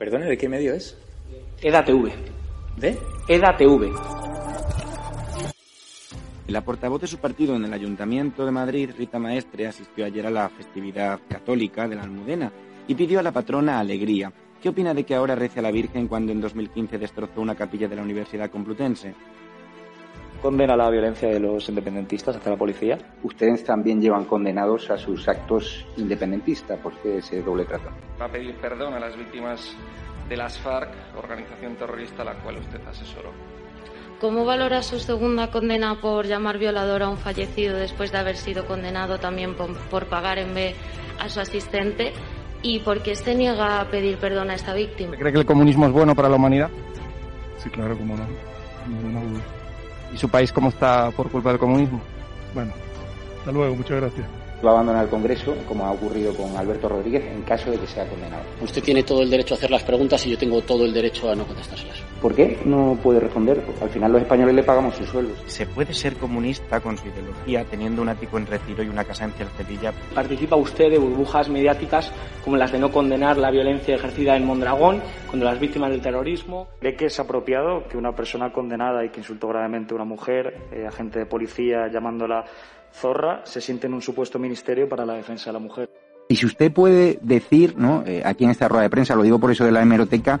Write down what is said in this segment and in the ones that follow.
Perdone, ¿de qué medio es? EDATV. ¿De? EDATV. La portavoz de su partido en el Ayuntamiento de Madrid, Rita Maestre, asistió ayer a la festividad católica de la Almudena y pidió a la patrona alegría. ¿Qué opina de que ahora rece a la Virgen cuando en 2015 destrozó una capilla de la Universidad Complutense? Condena la violencia de los independentistas hacia la policía. Ustedes también llevan condenados a sus actos independentistas. ¿Por qué ese doble trato? Va a pedir perdón a las víctimas de las FARC, organización terrorista a la cual usted asesoró. ¿Cómo valora su segunda condena por llamar violador a un fallecido después de haber sido condenado también por, por pagar en B a su asistente? ¿Y por qué se niega a pedir perdón a esta víctima? ¿Cree que el comunismo es bueno para la humanidad? Sí, claro, cómo no. Ninguna duda. ¿Y su país cómo está por culpa del comunismo? Bueno, hasta luego, muchas gracias. Va a abandonar el Congreso, como ha ocurrido con Alberto Rodríguez, en caso de que sea condenado. Usted tiene todo el derecho a hacer las preguntas y yo tengo todo el derecho a no contestárselas. ¿Por qué no puede responder? Al final los españoles le pagamos sus sueldos. ¿Se puede ser comunista con su ideología teniendo un ático en retiro y una casa en Cercedilla? Participa usted de burbujas mediáticas como las de no condenar la violencia ejercida en Mondragón contra las víctimas del terrorismo. ¿Cree que es apropiado que una persona condenada y que insultó gravemente a una mujer, eh, agente de policía llamándola zorra, se siente en un supuesto ministerio para la defensa de la mujer? Y si usted puede decir, ¿no? Eh, aquí en esta rueda de prensa, lo digo por eso de la hemeroteca,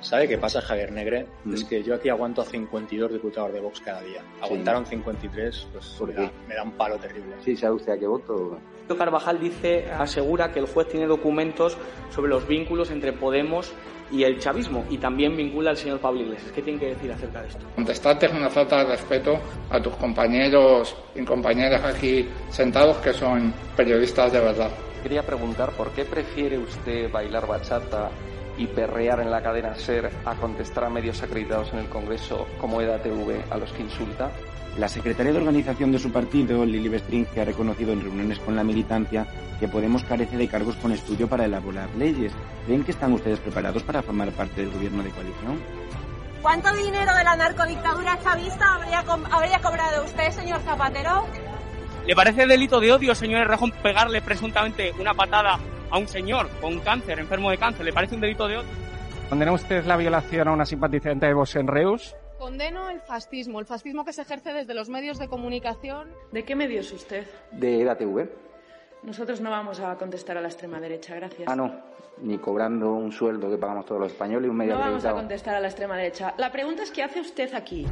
¿Sabe qué pasa, Javier Negre? Mm. Es que yo aquí aguanto a 52 diputados de Vox cada día. Aguantaron sí. 53, pues me da, me da, un palo terrible. Sí, ¿sabe usted a qué voto? Carvajal dice, asegura que el juez tiene documentos sobre los vínculos entre Podemos y el chavismo y también vincula al señor Pablo Iglesias. ¿Qué tiene que decir acerca de esto? Contestarte es una falta de respeto a tus compañeros y compañeras aquí sentados que son periodistas de verdad. Quería preguntar por qué prefiere usted bailar bachata y perrear en la cadena SER a contestar a medios acreditados en el Congreso como EDATV a los que insulta? La secretaria de organización de su partido, Lili Bestrin, que ha reconocido en reuniones con la militancia que Podemos carece de cargos con estudio para elaborar leyes. ¿Ven que están ustedes preparados para formar parte del gobierno de coalición? ¿Cuánto dinero de la narcodictadura chavista habría, co habría cobrado usted, señor Zapatero? ¿Le parece delito de odio, señor Errejón, pegarle presuntamente una patada a un señor con cáncer, enfermo de cáncer? ¿Le parece un delito de odio? ¿Condena usted la violación a una simpatizante de Vox en Reus? Condeno el fascismo, el fascismo que se ejerce desde los medios de comunicación. ¿De qué medios es usted? De EDATV. Nosotros no vamos a contestar a la extrema derecha, gracias. Ah, no, ni cobrando un sueldo que pagamos todos los españoles y un medio No vamos a contestar a la extrema derecha. La pregunta es ¿qué hace usted aquí?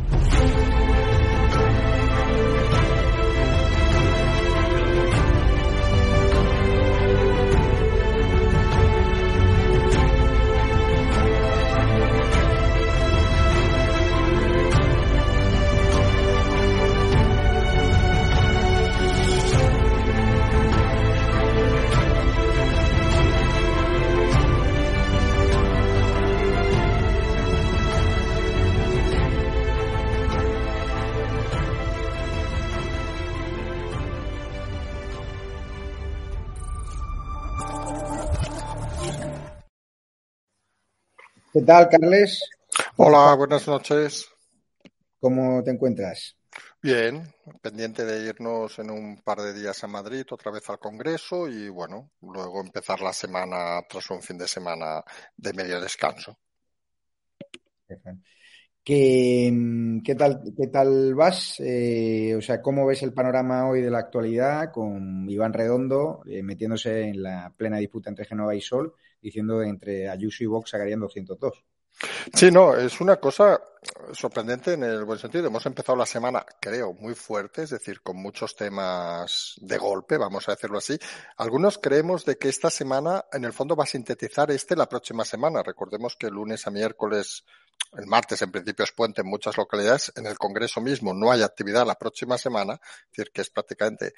¿Qué tal, Carles? Hola, buenas noches. ¿Cómo te encuentras? Bien, pendiente de irnos en un par de días a Madrid, otra vez al Congreso y bueno, luego empezar la semana tras un fin de semana de medio descanso. ¿Qué, qué tal, qué tal vas? Eh, o sea, ¿cómo ves el panorama hoy de la actualidad con Iván Redondo eh, metiéndose en la plena disputa entre Genova y Sol, diciendo entre Ayuso y Vox sacarían 202? Sí, no, es una cosa sorprendente en el buen sentido. Hemos empezado la semana, creo, muy fuerte, es decir, con muchos temas de golpe, vamos a decirlo así. Algunos creemos de que esta semana, en el fondo, va a sintetizar este la próxima semana. Recordemos que lunes a miércoles, el martes en principio es puente en muchas localidades. En el Congreso mismo no hay actividad la próxima semana, es decir, que es prácticamente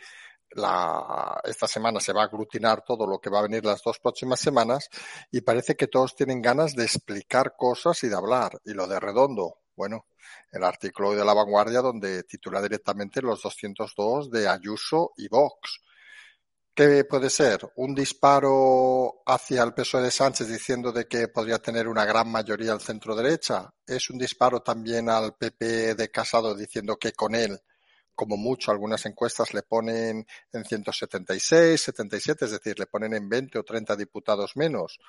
la, esta semana se va a aglutinar todo lo que va a venir las dos próximas semanas y parece que todos tienen ganas de explicar cosas y de hablar. Y lo de Redondo, Bueno, el artículo de la vanguardia donde titula directamente los 202 de Ayuso y Vox. ¿Qué puede ser? ¿Un disparo hacia el PSOE de Sánchez diciendo de que podría tener una gran mayoría al centro derecha? ¿Es un disparo también al PP de Casado diciendo que con él, como mucho, algunas encuestas le ponen en 176, 77, es decir, le ponen en 20 o 30 diputados menos?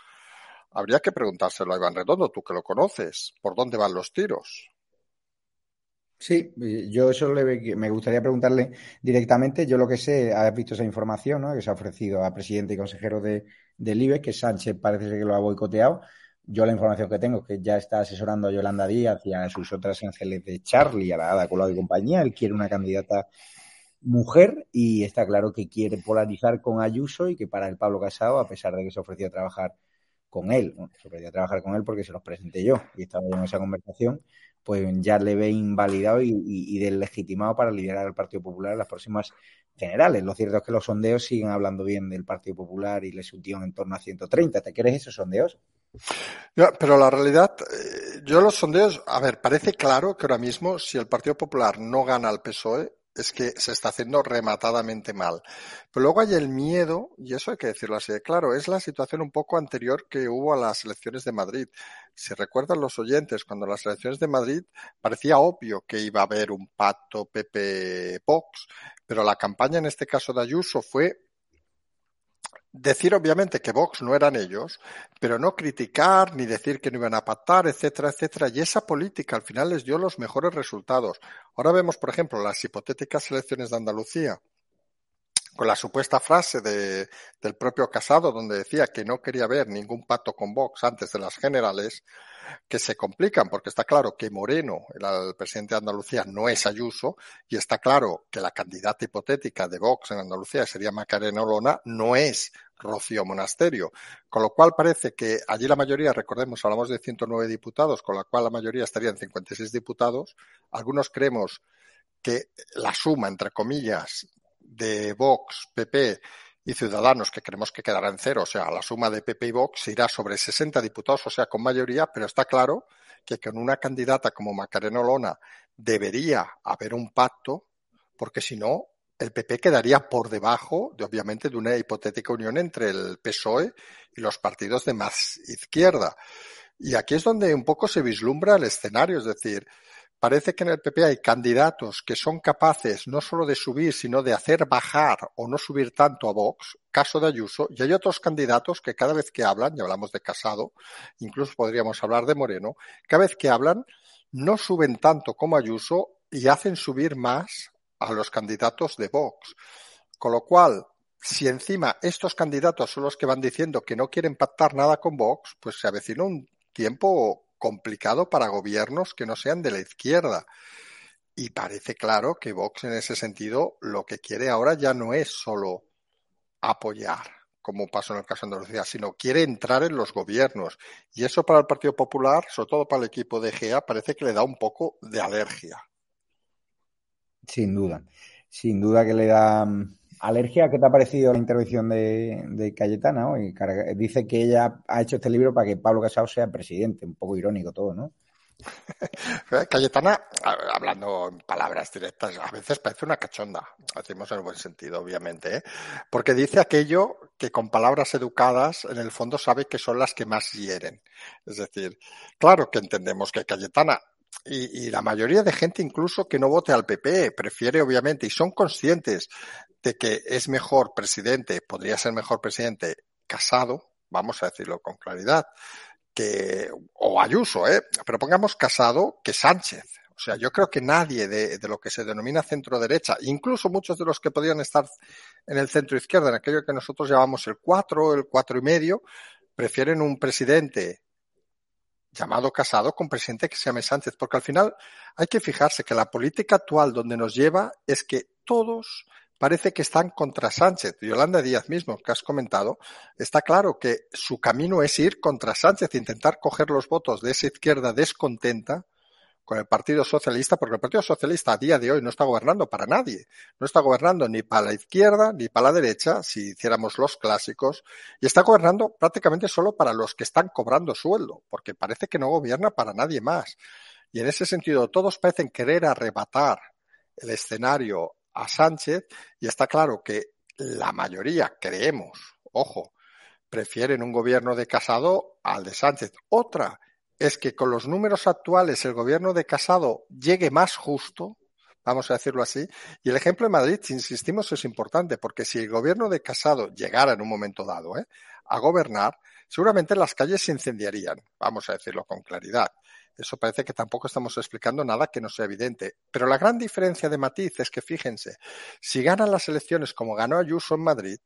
Habría que preguntárselo a Iván Redondo, tú que lo conoces, ¿por dónde van los tiros? Sí, yo eso le, me gustaría preguntarle directamente. Yo lo que sé, has visto esa información, ¿no? Que se ha ofrecido a presidente y consejero de, del IBE, que Sánchez parece que lo ha boicoteado. Yo la información que tengo es que ya está asesorando a Yolanda Díaz y a sus otras ángeles de Charlie, a la Ada Colau y compañía. Él quiere una candidata mujer y está claro que quiere polarizar con Ayuso y que para el Pablo Casado, a pesar de que se ofrecía a trabajar con él, bueno, se ofrecía a trabajar con él porque se los presenté yo y estaba en esa conversación, pues ya le ve invalidado y, y, deslegitimado para liderar el Partido Popular en las próximas generales. Lo cierto es que los sondeos siguen hablando bien del Partido Popular y le subieron en torno a 130. ¿Te crees esos sondeos? Pero la realidad, eh, yo los sondeos, a ver, parece claro que ahora mismo si el Partido Popular no gana al PSOE, es que se está haciendo rematadamente mal. Pero luego hay el miedo, y eso hay que decirlo así de claro, es la situación un poco anterior que hubo a las elecciones de Madrid. Si recuerdan los oyentes, cuando las elecciones de Madrid parecía obvio que iba a haber un pacto PP-Vox, pero la campaña en este caso de Ayuso fue decir obviamente que Vox no eran ellos, pero no criticar ni decir que no iban a pactar, etcétera, etcétera. Y esa política al final les dio los mejores resultados. Ahora vemos, por ejemplo, las hipotéticas elecciones de Andalucía con la supuesta frase de, del propio Casado, donde decía que no quería ver ningún pacto con Vox antes de las generales, que se complican, porque está claro que Moreno, el, presidente de Andalucía, no es Ayuso, y está claro que la candidata hipotética de Vox en Andalucía sería Macarena Olona, no es Rocío Monasterio. Con lo cual parece que allí la mayoría, recordemos, hablamos de 109 diputados, con la cual la mayoría estarían 56 diputados. Algunos creemos que la suma, entre comillas, de Vox, PP y Ciudadanos, que creemos que quedará en cero, o sea, la suma de PP y Vox irá sobre 60 diputados, o sea, con mayoría, pero está claro que con una candidata como Macarena Olona debería haber un pacto, porque si no, el PP quedaría por debajo, de, obviamente, de una hipotética unión entre el PSOE y los partidos de más izquierda. Y aquí es donde un poco se vislumbra el escenario, es decir, Parece que en el PP hay candidatos que son capaces no solo de subir, sino de hacer bajar o no subir tanto a Vox, caso de Ayuso, y hay otros candidatos que cada vez que hablan, y hablamos de Casado, incluso podríamos hablar de Moreno, cada vez que hablan no suben tanto como Ayuso y hacen subir más a los candidatos de Vox. Con lo cual, si encima estos candidatos son los que van diciendo que no quieren pactar nada con Vox, pues se avecina un tiempo complicado para gobiernos que no sean de la izquierda. Y parece claro que Vox en ese sentido lo que quiere ahora ya no es solo apoyar, como pasó en el caso de Andalucía, sino quiere entrar en los gobiernos. Y eso para el Partido Popular, sobre todo para el equipo de GEA, parece que le da un poco de alergia. Sin duda, sin duda que le da mm, Alergia, ¿qué te ha parecido la intervención de, Cayetana hoy? Dice que ella ha hecho este libro para que Pablo Casado sea presidente, un poco irónico todo, ¿no? Cayetana, hablando en palabras directas, a veces parece una cachonda, decimos en el buen sentido, obviamente, ¿eh? porque dice aquello que con palabras educadas en el fondo sabe que son las que más hieren. Es decir, claro que entendemos que Cayetana y, la mayoría de gente incluso que no vote al PP prefiere obviamente y son conscientes de que es mejor presidente, podría ser mejor presidente casado, vamos a decirlo con claridad, que, o Ayuso, ¿eh? pero pongamos casado que Sánchez. O sea, yo creo que nadie de, de, lo que se denomina centro derecha, incluso muchos de los que podrían estar en el centro izquierda, en aquello que nosotros llamamos el cuatro, el cuatro y medio, prefieren un presidente llamado casado con presidente que se llame Sánchez, porque al final hay que fijarse que la política actual donde nos lleva es que todos parece que están contra Sánchez. Yolanda Díaz mismo, que has comentado, está claro que su camino es ir contra Sánchez, intentar coger los votos de esa izquierda descontenta con el Partido Socialista, porque el Partido Socialista a día de hoy no está gobernando para nadie. No está gobernando ni para la izquierda ni para la derecha, si hiciéramos los clásicos, y está gobernando prácticamente solo para los que están cobrando sueldo, porque parece que no gobierna para nadie más. Y en ese sentido, todos parecen querer arrebatar el escenario a Sánchez y está claro que la mayoría, creemos, ojo, prefieren un gobierno de Casado al de Sánchez. Otra es que con los números actuales el gobierno de Casado llegue más justo, vamos a decirlo así. Y el ejemplo de Madrid, si insistimos, es importante, porque si el gobierno de Casado llegara en un momento dado ¿eh? a gobernar, seguramente las calles se incendiarían, vamos a decirlo con claridad. Eso parece que tampoco estamos explicando nada que no sea evidente. Pero la gran diferencia de matiz es que, fíjense, si ganan las elecciones como ganó Ayuso en Madrid,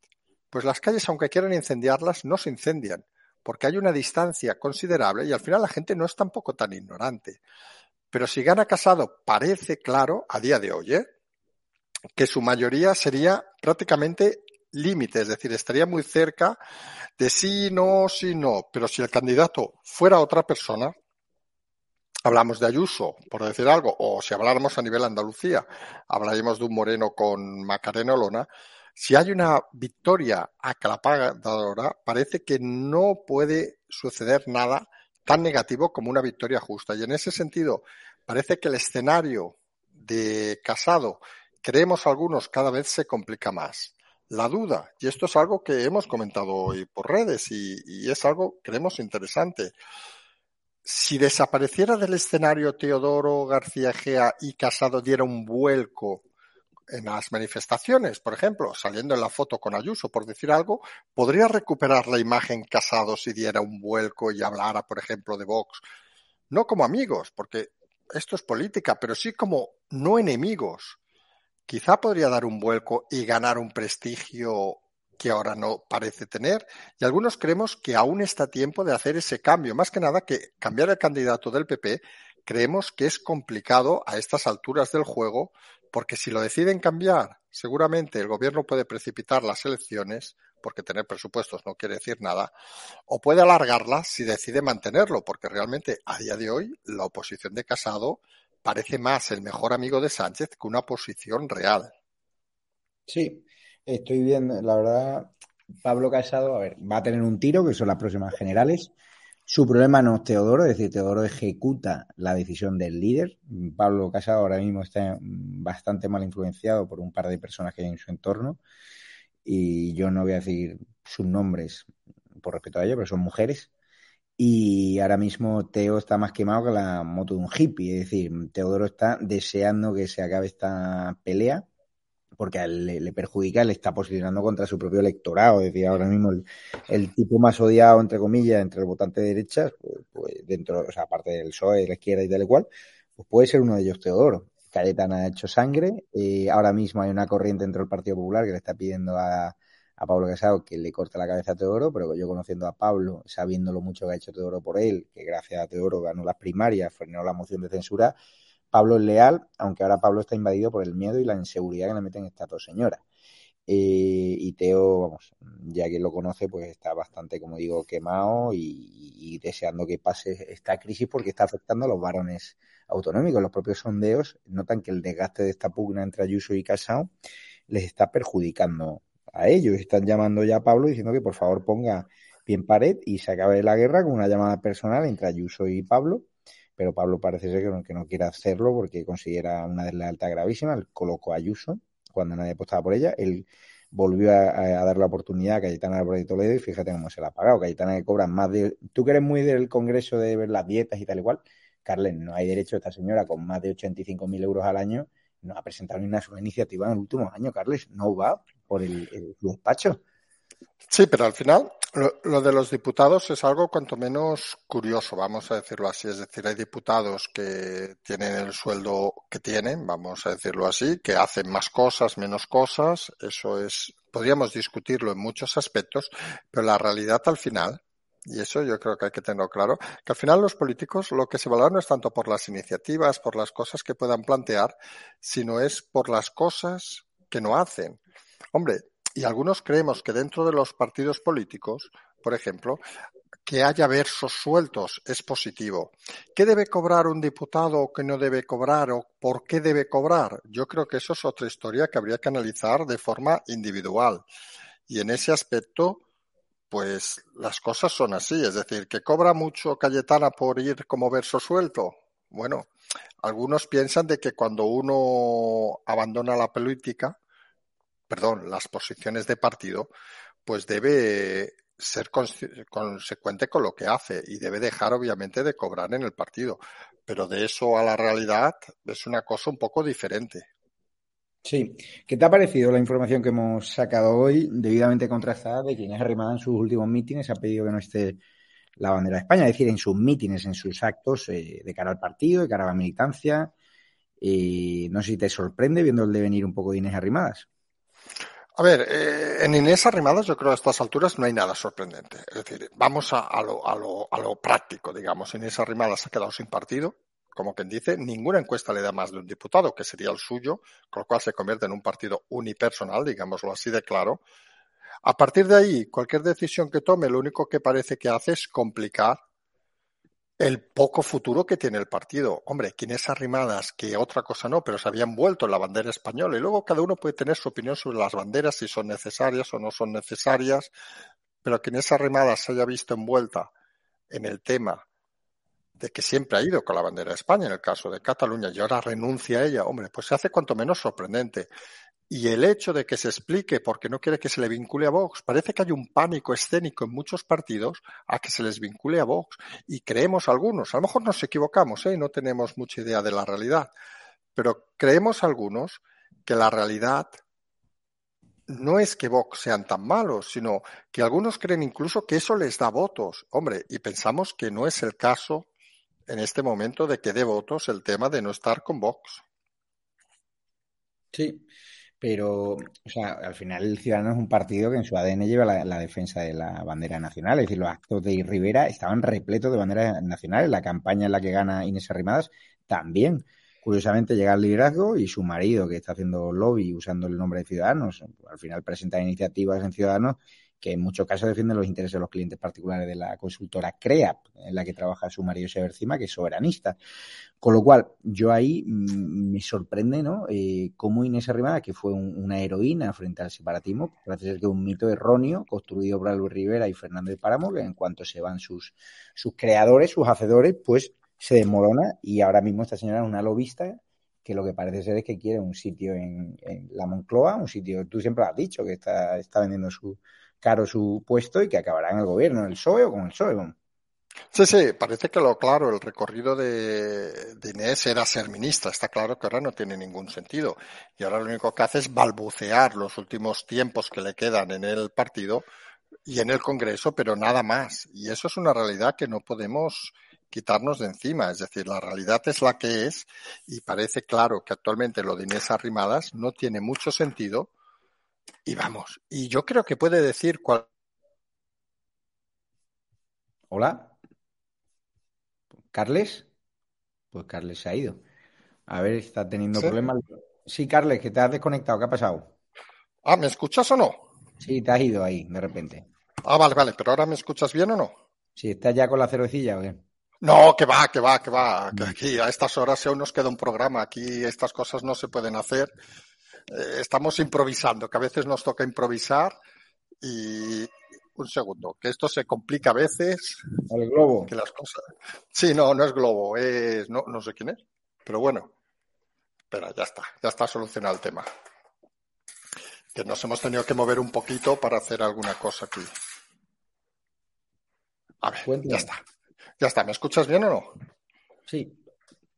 pues las calles, aunque quieran incendiarlas, no se incendian, porque hay una distancia considerable y al final la gente no es tampoco tan ignorante. Pero si gana Casado, parece claro, a día de hoy, ¿eh? que su mayoría sería prácticamente límite, es decir, estaría muy cerca de sí, no, sí, no. Pero si el candidato fuera otra persona, hablamos de Ayuso, por decir algo, o si habláramos a nivel Andalucía, hablaríamos de un Moreno con Macarena Olona, si hay una victoria aclapadora, parece que no puede suceder nada tan negativo como una victoria justa. Y en ese sentido, parece que el escenario de Casado, creemos algunos, cada vez se complica más. La duda, y esto es algo que hemos comentado hoy por redes y, y es algo, creemos, interesante. Si desapareciera del escenario Teodoro García Gea y Casado diera un vuelco en las manifestaciones, por ejemplo, saliendo en la foto con Ayuso, por decir algo, podría recuperar la imagen Casado si diera un vuelco y hablara, por ejemplo, de Vox, no como amigos, porque esto es política, pero sí como no enemigos. Quizá podría dar un vuelco y ganar un prestigio que ahora no parece tener. Y algunos creemos que aún está tiempo de hacer ese cambio. Más que nada que cambiar el candidato del PP creemos que es complicado a estas alturas del juego porque si lo deciden cambiar, seguramente el gobierno puede precipitar las elecciones, porque tener presupuestos no quiere decir nada, o puede alargarlas si decide mantenerlo, porque realmente a día de hoy la oposición de Casado parece más el mejor amigo de Sánchez que una oposición real. Sí, estoy viendo, la verdad, Pablo Casado, a ver, va a tener un tiro, que son las próximas generales. Su problema no es Teodoro, es decir, Teodoro ejecuta la decisión del líder. Pablo Casado ahora mismo está bastante mal influenciado por un par de personas que hay en su entorno. Y yo no voy a decir sus nombres por respeto a ellos, pero son mujeres. Y ahora mismo Teo está más quemado que la moto de un hippie. Es decir, Teodoro está deseando que se acabe esta pelea porque le, perjudica, le está posicionando contra su propio electorado. Es decir, ahora mismo el, tipo más odiado, entre comillas, entre el votante de derechas, pues, pues, dentro, o sea, aparte del PSOE, de la izquierda y tal cual, pues puede ser uno de ellos Teodoro. Cayetana ha hecho sangre. Eh, ahora mismo hay una corriente dentro del Partido Popular que le está pidiendo a, a Pablo Casado que le corte la cabeza a Teodoro, pero yo conociendo a Pablo, sabiendo lo mucho que ha hecho Teodoro por él, que gracias a Teodoro ganó las primarias, frenó la moción de censura, Pablo es leal, aunque ahora Pablo está invadido por el miedo y la inseguridad que le meten estas dos señoras. Eh, y Teo, vamos, ya quien lo conoce, pues está bastante, como digo, quemado y, deseando que pase esta crisis porque está afectando a los varones autonómicos. Los propios sondeos notan que el desgaste de esta pugna entre Ayuso y Casao les está perjudicando a ellos. Están llamando ya a Pablo diciendo que por favor ponga bien pared y se acabe la guerra con una llamada personal entre Ayuso y Pablo pero Pablo parece ser que no, que no quiere hacerlo porque considera una deslealtad gravísima. Él colocó a Ayuso cuando nadie apostaba por ella. Él volvió a, dar la oportunidad a Cayetana de Toledo y fíjate cómo se la ha pagado. Cayetana que cobra más de... Tú que eres muy del Congreso de ver las dietas y tal igual, Carles, no hay derecho a esta señora con más de 85.000 euros al año no ha presentado ni una sola iniciativa en el último año, Carles. No va por el, el despacho. Sí, pero al final lo, de los diputados es algo cuanto menos curioso, vamos a decirlo así. Es decir, hay diputados que tienen el sueldo que tienen, vamos a decirlo así, que hacen más cosas, menos cosas. Eso es, podríamos discutirlo en muchos aspectos, pero la realidad al final, y eso yo creo que hay que tenerlo claro, que al final los políticos lo que se valoran no es tanto por las iniciativas, por las cosas que puedan plantear, sino es por las cosas que no hacen. Hombre, y algunos creemos que dentro de los partidos políticos, por ejemplo, que haya versos sueltos es positivo. ¿Qué debe cobrar un diputado o qué no debe cobrar o por qué debe cobrar? Yo creo que eso es otra historia que habría que analizar de forma individual. Y en ese aspecto, pues las cosas son así. Es decir, que cobra mucho Cayetana por ir como verso suelto. Bueno, algunos piensan de que cuando uno abandona la política, perdón, las posiciones de partido, pues debe ser consecuente con lo que hace y debe dejar obviamente de cobrar en el partido. Pero de eso a la realidad es una cosa un poco diferente. Sí. ¿Qué te ha parecido la información que hemos sacado hoy, debidamente contrastada, de que Inés en sus últimos mítines ha pedido que no esté la bandera de España? Es decir, en sus mítines, en sus actos eh, de cara al partido, de cara a la militancia. Y no sé si te sorprende viendo el devenir un poco de Inés Arrimadas. A ver, eh, en Inés Arrimadas yo creo a estas alturas no hay nada sorprendente. Es decir, vamos a, a, lo, a, lo, a lo práctico, digamos. Inés Arrimadas ha quedado sin partido, como quien dice, ninguna encuesta le da más de un diputado, que sería el suyo, con lo cual se convierte en un partido unipersonal, digámoslo así de claro. A partir de ahí, cualquier decisión que tome, lo único que parece que hace es complicar el poco futuro que tiene el partido. Hombre, quienes arrimadas, que otra cosa no, pero se habían vuelto en la bandera española y luego cada uno puede tener su opinión sobre las banderas, si son necesarias o no son necesarias, pero quienes arrimadas se haya visto envuelta en el tema de que siempre ha ido con la bandera de España en el caso de Cataluña y ahora renuncia a ella, hombre, pues se hace cuanto menos sorprendente. Y el hecho de que se explique porque no quiere que se le vincule a Vox, parece que hay un pánico escénico en muchos partidos a que se les vincule a Vox. Y creemos algunos, a lo mejor nos equivocamos, ¿eh? no tenemos mucha idea de la realidad, pero creemos algunos que la realidad no es que Vox sean tan malos, sino que algunos creen incluso que eso les da votos. Hombre, y pensamos que no es el caso en este momento de que dé votos el tema de no estar con Vox. Sí, pero, o sea, al final el Ciudadano es un partido que en su ADN lleva la, defensa de la bandera nacional. Es decir, los actos de Rivera estaban repletos de banderas nacionales. La campaña en la que gana Inés Arrimadas también. Curiosamente llega al liderazgo y su marido, que está haciendo lobby usando el nombre de Ciudadanos, al final presenta iniciativas en Ciudadanos que en muchos casos defienden los intereses de los clientes particulares de la consultora CREAP, en la que trabaja su marido Severcima, que es soberanista. Con lo cual, yo ahí mm, me sorprende, ¿no? Eh, cómo Inés Arrimada, que fue una heroína frente al separatismo, parece ser que un mito erróneo construido por Luis Rivera y Fernández Páramo, que en cuanto se van sus, sus creadores, sus hacedores, pues se desmorona y ahora mismo esta señora es una lobista que lo que parece ser es que quiere un sitio en, la Moncloa, un sitio, tú siempre has dicho, que está, está vendiendo su, caro su puesto y que acabará en el gobierno, en el PSOE o con el PSOE. Sí, sí, parece que lo claro, el recorrido de, de, Inés era ser ministra. Está claro que ahora no tiene ningún sentido. Y ahora lo único que hace es balbucear los últimos tiempos que le quedan en el partido y en el Congreso, pero nada más. Y eso es una realidad que no podemos quitarnos de encima. Es decir, la realidad es la que es y parece claro que actualmente lo de Inés Arrimadas no tiene mucho sentido y vamos, y yo creo que puede decir cuál. Hola. ¿Carles? Pues Carles se ha ido. A ver, está teniendo problemas. Sí, Carles, que te has desconectado. ¿Qué ha pasado? Ah, ¿me escuchas o no? Sí, te has ido ahí, de repente. Ah, vale, vale, pero ahora me escuchas bien o no? Sí, ¿estás ya con la cervecilla o qué? No, que va, que va, que va. Que aquí a estas horas aún nos queda un programa. Aquí estas cosas no se pueden hacer estamos improvisando, que a veces nos toca improvisar y un segundo, que esto se complica a veces. El globo. Que las cosas. Sí, no, no es globo, es no, no sé quién es, pero bueno. Espera, ya está, ya está solucionado el tema. Que nos hemos tenido que mover un poquito para hacer alguna cosa aquí. A ver, ya está. Ya está, ¿me escuchas bien o no? Sí.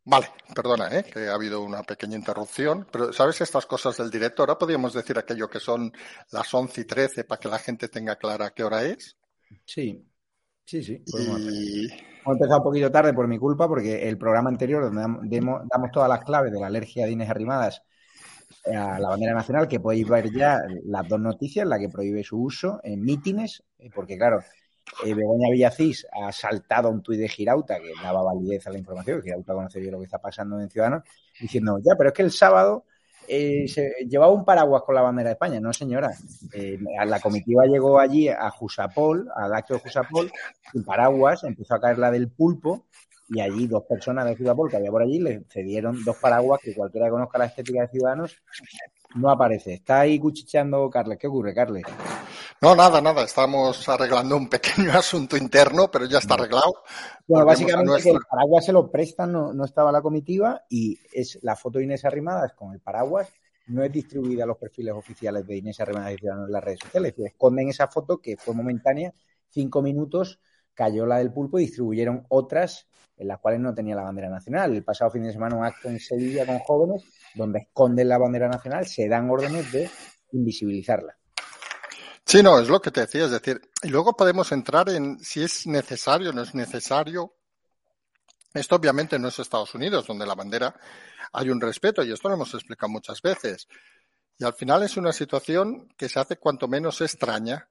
Vale, perdona, ¿eh? que ha habido una pequeña interrupción, pero ¿sabes estas cosas del directo? Ahora podríamos decir aquello que son las 11 y 13 para que la gente tenga clara qué hora es. Sí, sí, sí. Y... Hemos empezado un poquito tarde por mi culpa porque el programa anterior donde damos, todas las claves de la alergia de Inés Arrimadas a la bandera nacional, que podéis ver ya las dos noticias, la que prohíbe su uso en mítines, eh, porque claro, eh, Begoña Villacís ha saltado un tuit de Girauta que daba validez a la información, Girauta conoce bien lo que está pasando en Ciudadanos, diciendo, ya, pero es que el sábado eh, se llevaba un paraguas con la bandera de España. No, señora. Eh, la comitiva llegó allí a Jusapol, al acto de Jusapol, sin paraguas, empezó a caer la del pulpo, y allí dos personas de Jusapol que había por allí le cedieron dos paraguas que cualquiera conozca la estética de Ciudadanos no aparece. Está ahí cuchicheando Carles. ¿Qué ocurre, Carles? No, nada, nada. Estamos arreglando un pequeño asunto interno, pero ya está arreglado. Bueno, Volvemos básicamente que el paraguas se lo prestan, no, no estaba la comitiva y es la foto de Inés Arrimadas con el paraguas no es distribuida a los perfiles oficiales de Inés Arrimadas y Ciudadanos en las redes sociales. Esconden esa foto que fue momentánea, cinco minutos, cayó la del pulpo y distribuyeron otras en las cuales no tenía la bandera nacional. El pasado fin de semana un acto en Sevilla con jóvenes donde esconden la bandera nacional, se dan órdenes de invisibilizarla. Sí, no, es lo que te decía, es decir, y luego podemos entrar en si es necesario o no es necesario. Esto obviamente no es Estados Unidos, donde la bandera hay un respeto, y esto lo hemos explicado muchas veces. Y al final es una situación que se hace cuanto menos extraña,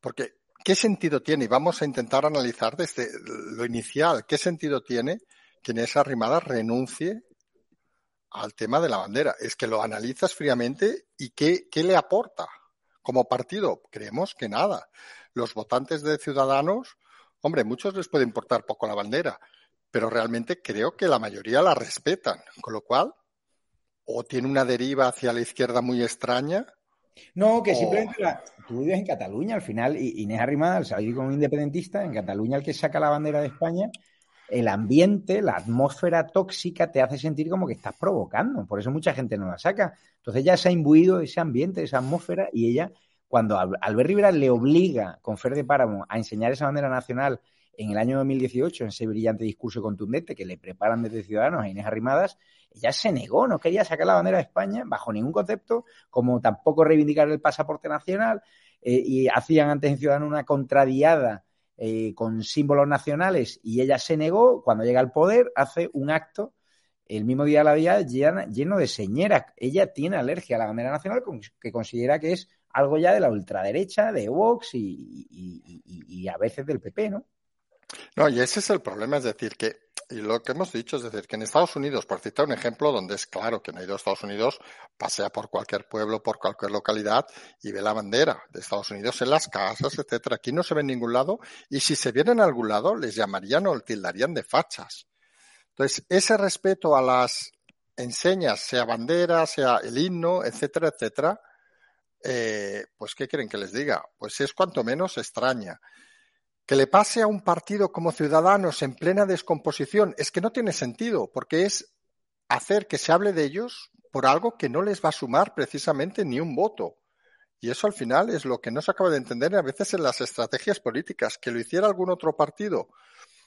porque ¿qué sentido tiene? Y vamos a intentar analizar desde lo inicial, ¿qué sentido tiene que en esa arrimada renuncie al tema de la bandera? Es que lo analizas fríamente y ¿qué, qué le aporta? Como partido, creemos que nada. Los votantes de Ciudadanos, hombre, muchos les puede importar poco la bandera, pero realmente creo que la mayoría la respetan, con lo cual, o tiene una deriva hacia la izquierda muy extraña, No, que o- simplemente la- tú vives en Cataluña, al final, y Inés Arrimadas, al salir como independentista, en Cataluña el que saca la bandera de España, el ambiente, la atmósfera tóxica te hace sentir como que estás provocando, por eso mucha gente no la saca. Entonces ya se ha imbuido ese ambiente, esa atmósfera, y ella, cuando Al- Albert Rivera le obliga con Fer de Páramo a enseñar esa bandera nacional en el año 2018, en ese brillante discurso contundente que le preparan desde Ciudadanos a Inés Arrimadas, ella se negó, no quería sacar la bandera de España bajo ningún concepto, como tampoco reivindicar el pasaporte nacional, eh, y hacían antes en Ciudadanos una contradiada eh, con símbolos nacionales, y ella se negó, cuando llega al poder, hace un acto el mismo día de la llena- lleno de señeras. Ella tiene alergia a la bandera nacional, que considera que es algo ya de la ultraderecha, de Vox y- y- y a veces del PP, ¿no? No, y ese es el problema, es decir, que, y lo que hemos dicho, es decir, que en Estados Unidos, por citar un ejemplo donde es claro que no ha ido a Estados Unidos, pasea por cualquier pueblo, por cualquier localidad y ve la bandera de Estados Unidos en las casas, etcétera. Aquí no se ve en ningún lado, y si se viera en algún lado, les llamarían o tildarían de fachas. Entonces, ese respeto a las enseñas, sea bandera, sea el himno, etcétera, etcétera, eh, pues, ¿qué quieren que les diga? Pues es cuanto menos extraña. Que le pase a un partido como Ciudadanos en plena descomposición es que no tiene sentido, porque es hacer que se hable de ellos por algo que no les va a sumar precisamente ni un voto. Y eso al final es lo que no se acaba de entender a veces en las estrategias políticas. Que lo hiciera algún otro partido.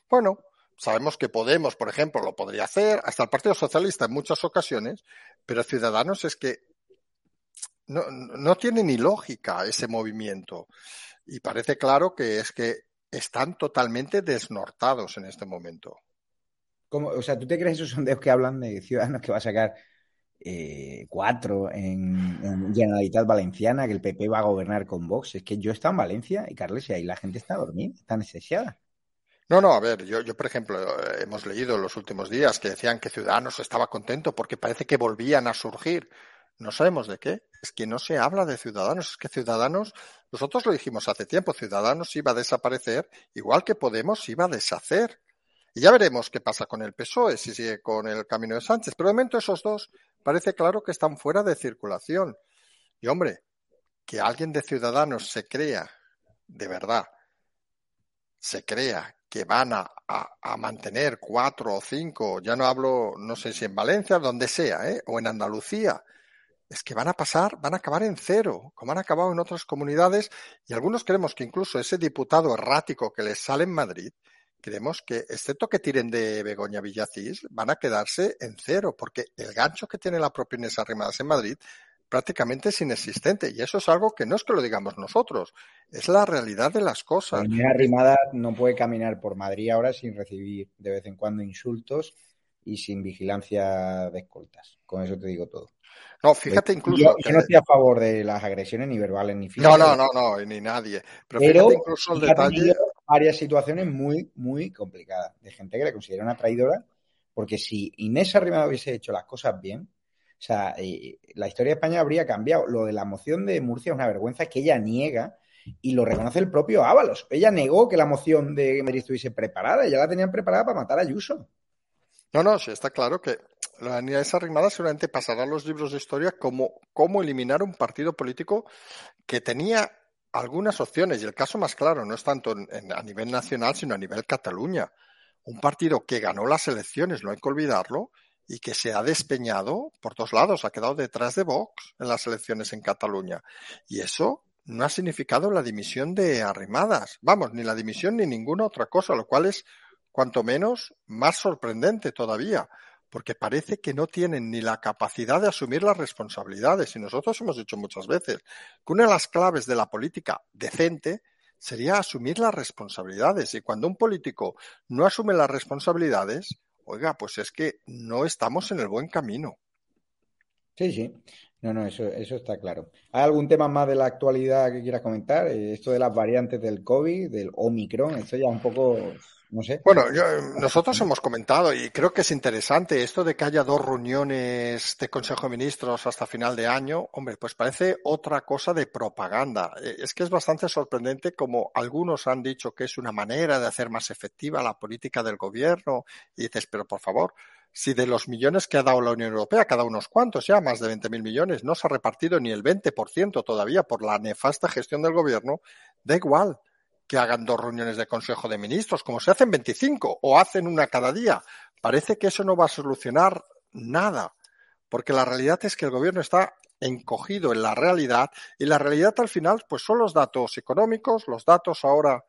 Bueno, sabemos que Podemos, por ejemplo, lo podría hacer, hasta el Partido Socialista en muchas ocasiones, pero Ciudadanos es que no, tiene ni lógica ese movimiento. Y parece claro que es que están totalmente desnortados en este momento. O sea, ¿tú te crees esos sondeos que hablan de Ciudadanos que va a sacar eh, cuatro en, en Generalitat Valenciana, que el PP va a gobernar con Vox? Es que yo he estado en Valencia y Carles, y ahí la gente está dormida, está anestesiada. No, no, a ver, yo, yo por ejemplo, hemos leído en los últimos días que decían que Ciudadanos estaba contento porque parece que volvían a surgir. No sabemos de qué. Es que no se habla de Ciudadanos. Es que Ciudadanos, nosotros lo dijimos hace tiempo, Ciudadanos iba a desaparecer, igual que Podemos iba a deshacer. Y ya veremos qué pasa con el PSOE, si sigue con el camino de Sánchez. Pero de momento esos dos parece claro que están fuera de circulación. Y hombre, que alguien de Ciudadanos se crea, de verdad, se crea que van a, a, mantener cuatro o cinco, ya no hablo, no sé si en Valencia, donde sea, ¿eh? o en Andalucía, es que van a pasar, van a acabar en cero, como han acabado en otras comunidades, y algunos creemos que incluso ese diputado errático que les sale en Madrid, creemos que, excepto que tiren de Begoña Villacís, van a quedarse en cero, porque el gancho que tiene la propia Inés Arrimadas en Madrid prácticamente es inexistente. Y eso es algo que no es que lo digamos nosotros, es la realidad de las cosas. Inés Arrimada no puede caminar por Madrid ahora sin recibir de vez en cuando insultos y sin vigilancia de escoltas. Con eso te digo todo. No, fíjate incluso. Yo, yo no estoy a favor de las agresiones ni verbales ni físicas. No, no, no, no, ni nadie. Pero, pero fíjate incluso el detalle. varias situaciones muy, muy complicadas de gente que le considera una traidora, porque si Inés Arrimada hubiese hecho las cosas bien, o sea, eh, la historia de España habría cambiado. Lo de la moción de Murcia es una vergüenza que ella niega y lo reconoce el propio Ábalos. Ella negó que la moción de Madrid estuviese preparada, ya la tenían preparada para matar a Ayuso. No, no, sí, está claro que La unidades arrimadas seguramente pasará a los libros de historia como cómo eliminar un partido político que tenía algunas opciones. Y el caso más claro no es tanto en, a nivel nacional, sino a nivel Cataluña. Un partido que ganó las elecciones, no hay que olvidarlo, y que se ha despeñado por dos lados, ha quedado detrás de Vox en las elecciones en Cataluña. Y eso no ha significado la dimisión de Arrimadas. Vamos, ni la dimisión ni ninguna otra cosa, lo cual es cuanto menos más sorprendente todavía, porque parece que no tienen ni la capacidad de asumir las responsabilidades. Y nosotros hemos dicho muchas veces que una de las claves de la política decente sería asumir las responsabilidades. Y cuando un político no asume las responsabilidades, oiga, pues es que no estamos en el buen camino. Sí, sí. No, no, eso, eso está claro. ¿Hay algún tema más de la actualidad que quieras comentar? Eh, esto de las variantes del COVID, del Omicron, esto ya un poco, no sé. Bueno, nosotros hemos comentado y creo que es interesante esto de que haya dos reuniones de Consejo de Ministros hasta final de año. Hombre, pues parece otra cosa de propaganda. Eh, es que es bastante sorprendente como algunos han dicho que es una manera de hacer más efectiva la política del gobierno y dices, pero por favor, si de los millones que ha dado la Unión Europea, cada unos cuantos ya, más de 20.000 millones, no se ha repartido ni el 20% todavía por la nefasta gestión del gobierno, da igual que hagan dos reuniones de Consejo de Ministros, como se hacen 25 o hacen una cada día. Parece que eso no va a solucionar nada, porque la realidad es que el gobierno está encogido en la realidad y la realidad al final pues son los datos económicos, los datos ahora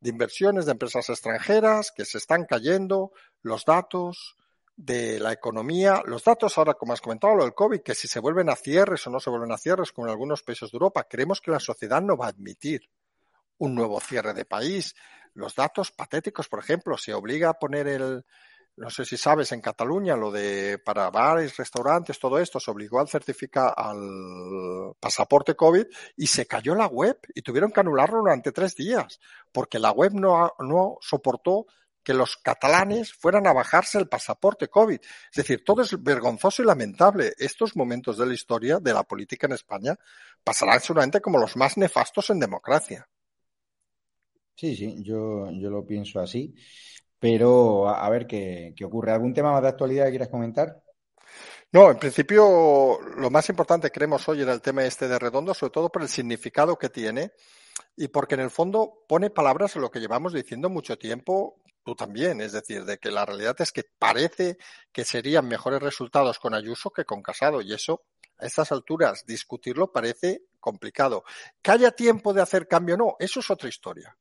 de inversiones de empresas extranjeras que se están cayendo, los datos de la economía. Los datos ahora, como has comentado, lo del COVID, que si se vuelven a cierres o no se vuelven a cierres, como en algunos países de Europa, creemos que la sociedad no va a admitir un nuevo cierre de país. Los datos patéticos, por ejemplo, se obliga a poner el, no sé si sabes, en Cataluña, lo de para bares, restaurantes, todo esto, se obligó al certificar al pasaporte COVID y se cayó la web y tuvieron que anularlo durante tres días porque la web no, no soportó que los catalanes fueran a bajarse el pasaporte COVID. Es decir, todo es vergonzoso y lamentable. Estos momentos de la historia de la política en España pasarán seguramente como los más nefastos en democracia. Sí, sí, yo, yo lo pienso así. Pero a, ver qué, qué ocurre. ¿Algún tema más de actualidad que quieras comentar? No, en principio lo más importante creemos hoy era el tema este de Redondo, sobre todo por el significado que tiene y porque en el fondo pone palabras a lo que llevamos diciendo mucho tiempo tú también. Es decir, de que la realidad es que parece que serían mejores resultados con Ayuso que con Casado. Y eso, a estas alturas, discutirlo parece complicado. Que haya tiempo de hacer cambio, no, eso es otra historia.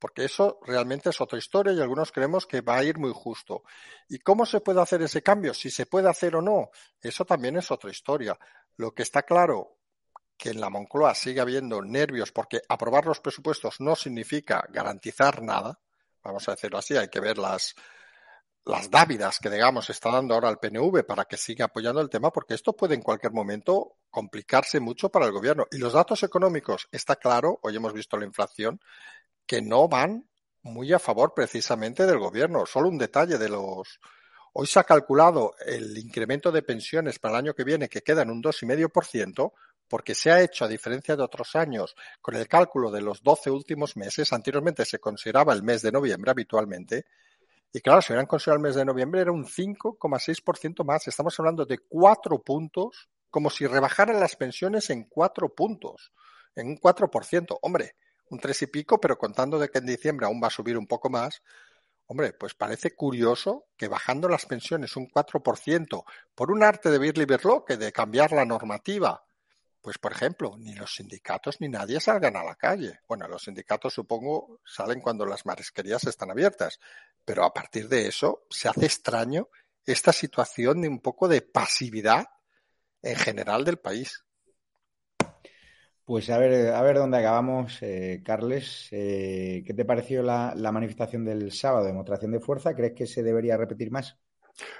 Porque eso realmente es otra historia y algunos creemos que va a ir muy justo. ¿Y cómo se puede hacer ese cambio? Si se puede hacer o no, eso también es otra historia. Lo que está claro que en la Moncloa sigue habiendo nervios porque aprobar los presupuestos no significa garantizar nada, vamos a decirlo así, hay que ver las, las dávidas que, digamos, está dando ahora el PNV para que siga apoyando el tema, porque esto puede en cualquier momento complicarse mucho para el gobierno. Y los datos económicos, está claro, hoy hemos visto la inflación, que no van muy a favor precisamente del gobierno. Solo un detalle de los. Hoy se ha calculado el incremento de pensiones para el año que viene que queda en un 2,5%, porque se ha hecho, a diferencia de otros años, con el cálculo de los 12 últimos meses, anteriormente se consideraba el mes de noviembre habitualmente, y claro, si hubieran considerado el mes de noviembre era un 5,6% más. Estamos hablando de cuatro puntos, como si rebajaran las pensiones en cuatro puntos, en un 4%. Hombre, un tres y pico, pero contando de que en diciembre aún va a subir un poco más, hombre, pues parece curioso que bajando las pensiones un 4% por un arte de Birli que de cambiar la normativa pues, por ejemplo, ni los sindicatos ni nadie salgan a la calle. Bueno, los sindicatos supongo salen cuando las marisquerías están abiertas, pero a partir de eso se hace extraño esta situación de un poco de pasividad en general del país. Pues a ver, a ver dónde acabamos, eh, Carles. Eh, ¿Qué te pareció la, manifestación del sábado, demostración de fuerza? ¿Crees que se debería repetir más?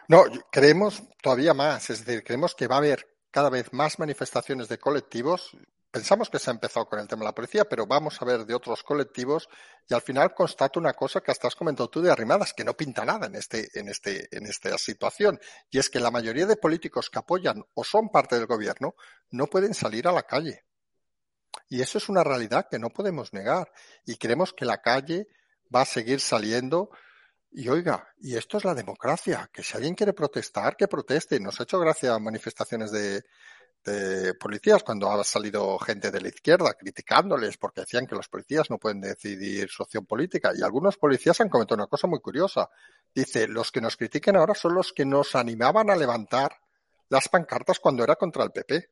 No, creemos todavía más. Es decir, creemos que va a haber cada vez más manifestaciones de colectivos. Pensamos que se ha empezado con el tema de la policía, pero vamos a ver de otros colectivos y al final constato una cosa que hasta has comentado tú de arrimadas, que no pinta nada en, este, en, este, en esta situación. Y es que la mayoría de políticos que apoyan o son parte del gobierno no pueden salir a la calle. Y eso es una realidad que no podemos negar. Y creemos que la calle va a seguir saliendo Y oiga, y esto es la democracia, que si alguien quiere protestar, que proteste. Nos ha hecho gracia manifestaciones de, de policías cuando ha salido gente de la izquierda criticándoles porque decían que los policías no pueden decidir su opción política. Y algunos policías han comentado una cosa muy curiosa. Dice, los que nos critiquen ahora son los que nos animaban a levantar las pancartas cuando era contra el PP.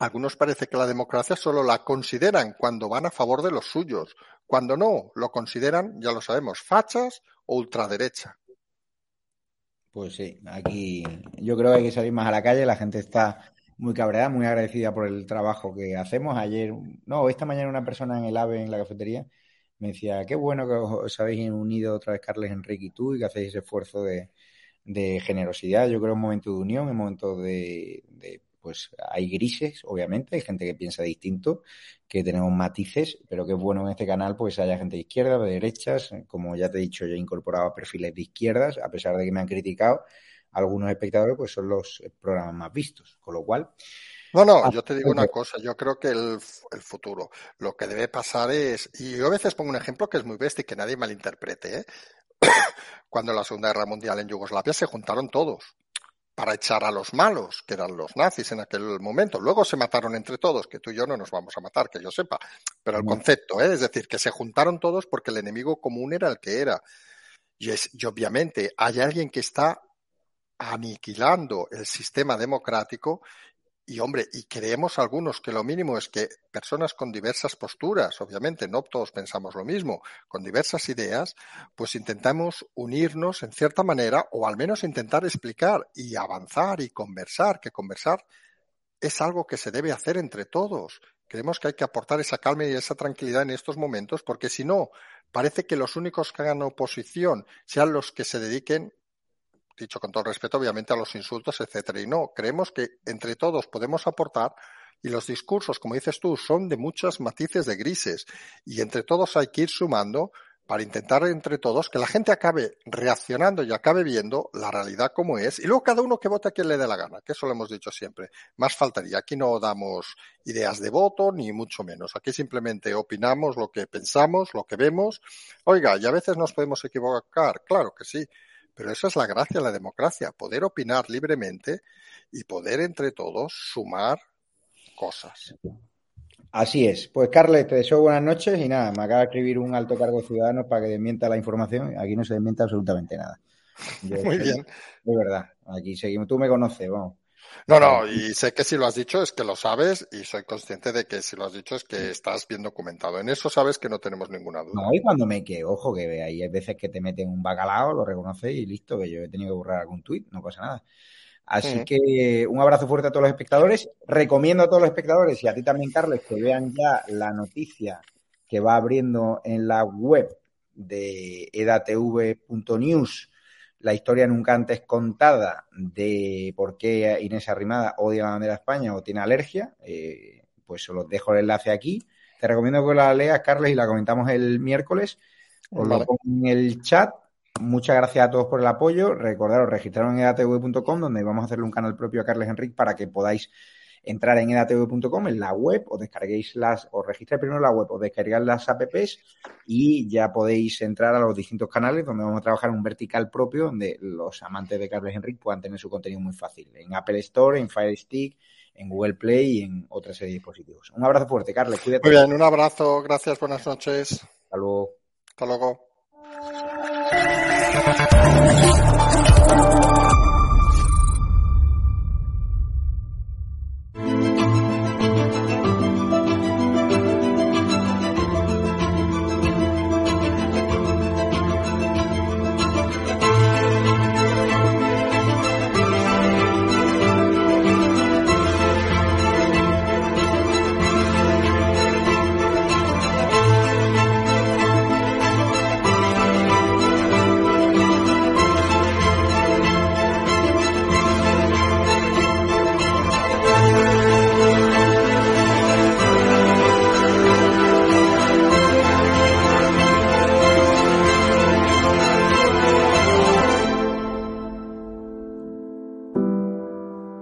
Algunos parece que la democracia solo la consideran cuando van a favor de los suyos. Cuando no, lo consideran, ya lo sabemos, fachas o ultraderecha. Pues sí, aquí yo creo que hay que salir más a la calle. La gente está muy cabreada, muy agradecida por el trabajo que hacemos. Ayer, no, esta mañana una persona en el AVE, en la cafetería, me decía, qué bueno que os habéis unido otra vez Carles, Enrique y tú y que hacéis ese esfuerzo de, generosidad. Yo creo un momento de unión, un momento de pues hay grises, obviamente, hay gente que piensa distinto, que tenemos matices, pero que es bueno en este canal pues haya gente de izquierda, de derechas, como ya te he dicho, yo he incorporado perfiles de izquierdas, a pesar de que me han criticado, algunos espectadores pues son los programas más vistos, con lo cual... No, no, yo te digo una cosa, yo creo que el, el, futuro, lo que debe pasar es, y yo a veces pongo un ejemplo que es muy bestia y que nadie malinterprete, ¿eh? cuando en la Segunda Guerra Mundial en Yugoslavia se juntaron todos, para echar a los malos, que eran los nazis en aquel momento. Luego se mataron entre todos, que tú y yo no nos vamos a matar, que yo sepa. Pero el concepto, ¿eh? es decir, que se juntaron todos porque el enemigo común era el que era. Y, es, y obviamente hay alguien que está aniquilando el sistema democrático y hombre, y creemos algunos que lo mínimo es que personas con diversas posturas, obviamente no todos pensamos lo mismo, con diversas ideas, pues intentamos unirnos en cierta manera o al menos intentar explicar y avanzar y conversar, que conversar es algo que se debe hacer entre todos. Creemos que hay que aportar esa calma y esa tranquilidad en estos momentos, porque si no, parece que los únicos que hagan oposición sean los que se dediquen dicho con todo respeto, obviamente, a los insultos, etcétera. Y no, creemos que entre todos podemos aportar y los discursos, como dices tú, son de muchos matices de grises y entre todos hay que ir sumando para intentar entre todos que la gente acabe reaccionando y acabe viendo la realidad como es y luego cada uno que vote a quien le dé la gana, que eso lo hemos dicho siempre. Más faltaría. Aquí no damos ideas de voto ni mucho menos. Aquí simplemente opinamos lo que pensamos, lo que vemos. Oiga, y a veces nos podemos equivocar, claro que sí pero eso es la gracia de la democracia, poder opinar libremente y poder entre todos sumar cosas. Así es. Pues Carles, te deseo buenas noches y nada, me acaba de escribir un alto cargo ciudadano para que desmienta la información. Aquí no se desmienta absolutamente nada. Muy bien. De verdad, aquí seguimos. Tú me conoces, vamos. No, no, y sé que si lo has dicho es que lo sabes y soy consciente de que si lo has dicho es que estás bien documentado. En eso sabes que no tenemos ninguna duda. No, y cuando me quedo, ojo, que hay veces que te meten un bacalao, lo reconoces y listo, que yo he tenido que borrar algún tuit, no pasa nada. Así que un abrazo fuerte a todos los espectadores. Recomiendo a todos los espectadores y a ti también, Carles, que vean ya la noticia que va abriendo en la web de edatv.news la historia nunca antes contada de por qué Inés Arrimada odia la bandera de España o tiene alergia, eh, pues os dejo el enlace aquí. Te recomiendo que la leas, Carles, y la comentamos el miércoles. Os lo pongo en el chat. Muchas gracias a todos por el apoyo. Recordaros, registraros en edatv.com, donde vamos a hacerle un canal propio a Carles Enrique para que podáis entrar en edatv.com, en la web, os descarguéis las, os registréis primero la web, os descargáis las apps y ya podéis entrar a los distintos canales donde vamos a trabajar un vertical propio donde los amantes de Carles Enrique puedan tener su contenido muy fácil. En Apple Store, en Fire Stick, en Google Play y en otra serie de dispositivos. Un abrazo fuerte, Carles. Cuídate. Muy bien, un abrazo. Gracias. Buenas noches. Hasta luego. Hasta luego.